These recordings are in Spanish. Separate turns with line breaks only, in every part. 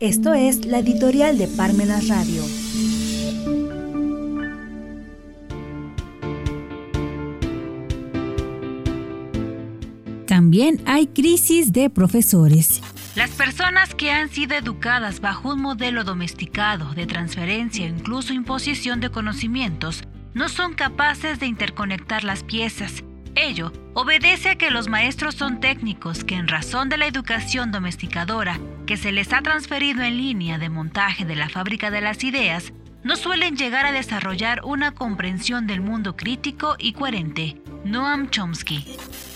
Esto es la editorial de Parmenas Radio. También hay crisis de profesores. Las personas que han sido educadas bajo un modelo domesticado de transferencia o incluso imposición de conocimientos no son capaces de interconectar las piezas. Ello obedece a que los maestros son técnicos que en razón de la educación domesticadora que se les ha transferido en línea de montaje de la fábrica de las ideas, no suelen llegar a desarrollar una comprensión del mundo crítico y coherente. Noam Chomsky.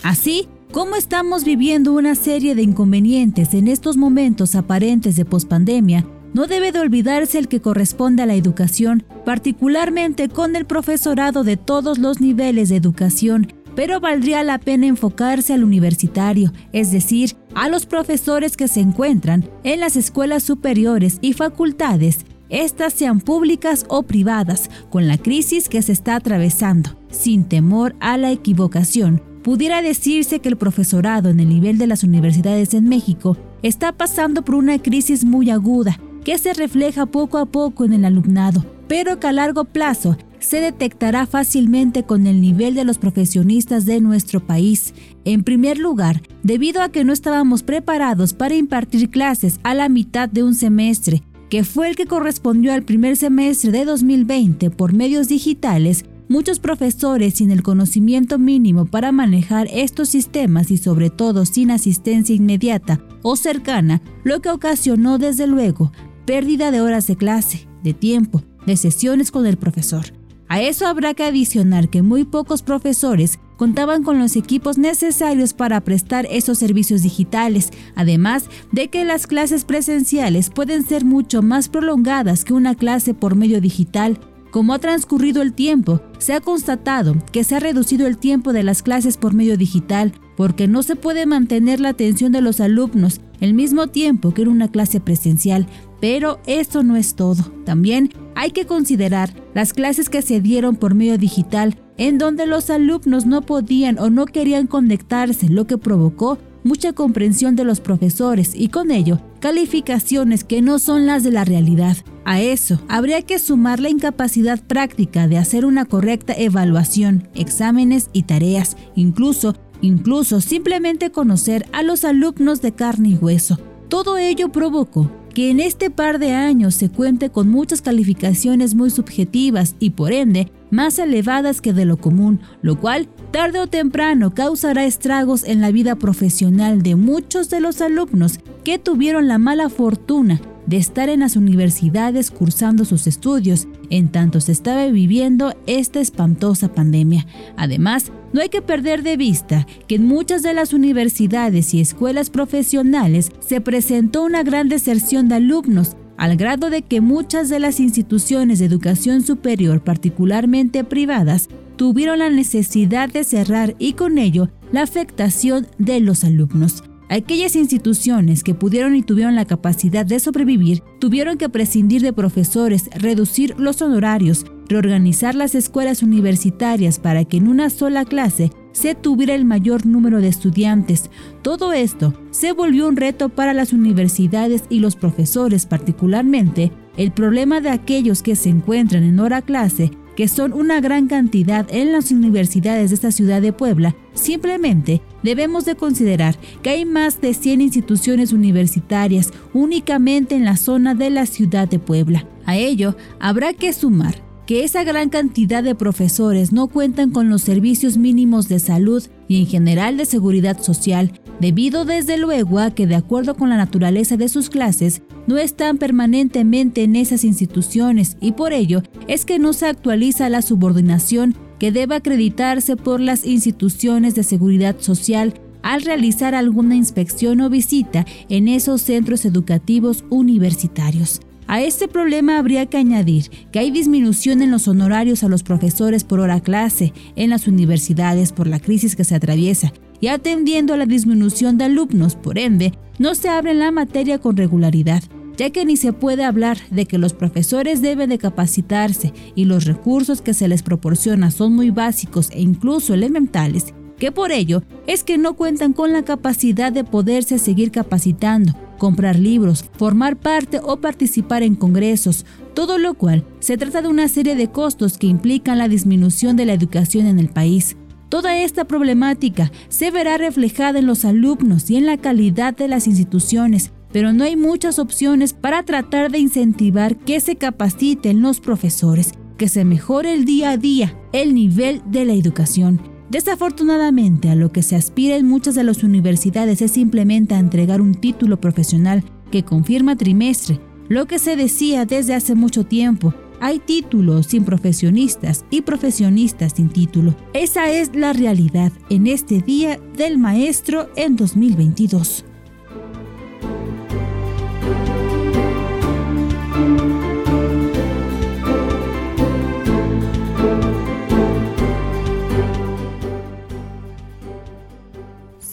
Así, como estamos viviendo una serie de inconvenientes en estos momentos aparentes de pospandemia, no debe de olvidarse el que corresponde a la educación, particularmente con el profesorado de todos los niveles de educación pero valdría la pena enfocarse al universitario, es decir, a los profesores que se encuentran en las escuelas superiores y facultades, estas sean públicas o privadas, con la crisis que se está atravesando. Sin temor a la equivocación, pudiera decirse que el profesorado en el nivel de las universidades en México está pasando por una crisis muy aguda que se refleja poco a poco en el alumnado, pero que a largo plazo se detectará fácilmente con el nivel de los profesionistas de nuestro país. En primer lugar, debido a que no estábamos preparados para impartir clases a la mitad de un semestre, que fue el que correspondió al primer semestre de 2020 por medios digitales, muchos profesores sin el conocimiento mínimo para manejar estos sistemas y sobre todo sin asistencia inmediata o cercana, lo que ocasionó desde luego pérdida de horas de clase, de tiempo, de sesiones con el profesor. A eso habrá que adicionar que muy pocos profesores contaban con los equipos necesarios para prestar esos servicios digitales, además de que las clases presenciales pueden ser mucho más prolongadas que una clase por medio digital. Como ha transcurrido el tiempo, se ha constatado que se ha reducido el tiempo de las clases por medio digital, porque no se puede mantener la atención de los alumnos el mismo tiempo que en una clase presencial, pero esto no es todo. También hay que considerar las clases que se dieron por medio digital, en donde los alumnos no podían o no querían conectarse, lo que provocó mucha comprensión de los profesores y con ello calificaciones que no son las de la realidad. A eso habría que sumar la incapacidad práctica de hacer una correcta evaluación, exámenes y tareas, incluso incluso simplemente conocer a los alumnos de carne y hueso. Todo ello provocó que en este par de años se cuente con muchas calificaciones muy subjetivas y por ende más elevadas que de lo común, lo cual tarde o temprano causará estragos en la vida profesional de muchos de los alumnos que tuvieron la mala fortuna de estar en las universidades cursando sus estudios en tanto se estaba viviendo esta espantosa pandemia. Además, no hay que perder de vista que en muchas de las universidades y escuelas profesionales se presentó una gran deserción de alumnos al grado de que muchas de las instituciones de educación superior, particularmente privadas, tuvieron la necesidad de cerrar y con ello la afectación de los alumnos. Aquellas instituciones que pudieron y tuvieron la capacidad de sobrevivir tuvieron que prescindir de profesores, reducir los honorarios, reorganizar las escuelas universitarias para que en una sola clase se tuviera el mayor número de estudiantes. Todo esto se volvió un reto para las universidades y los profesores particularmente. El problema de aquellos que se encuentran en hora clase que son una gran cantidad en las universidades de esta ciudad de Puebla, simplemente debemos de considerar que hay más de 100 instituciones universitarias únicamente en la zona de la ciudad de Puebla. A ello habrá que sumar que esa gran cantidad de profesores no cuentan con los servicios mínimos de salud y en general de seguridad social, debido desde luego a que de acuerdo con la naturaleza de sus clases, no están permanentemente en esas instituciones y por ello es que no se actualiza la subordinación que debe acreditarse por las instituciones de seguridad social al realizar alguna inspección o visita en esos centros educativos universitarios. A este problema habría que añadir que hay disminución en los honorarios a los profesores por hora clase en las universidades por la crisis que se atraviesa y atendiendo a la disminución de alumnos, por ende, no se abre la materia con regularidad, ya que ni se puede hablar de que los profesores deben de capacitarse y los recursos que se les proporciona son muy básicos e incluso elementales, que por ello es que no cuentan con la capacidad de poderse seguir capacitando comprar libros, formar parte o participar en congresos, todo lo cual se trata de una serie de costos que implican la disminución de la educación en el país. Toda esta problemática se verá reflejada en los alumnos y en la calidad de las instituciones, pero no hay muchas opciones para tratar de incentivar que se capaciten los profesores, que se mejore el día a día el nivel de la educación. Desafortunadamente, a lo que se aspira en muchas de las universidades es simplemente a entregar un título profesional que confirma trimestre, lo que se decía desde hace mucho tiempo, hay títulos sin profesionistas y profesionistas sin título. Esa es la realidad en este Día del Maestro en 2022.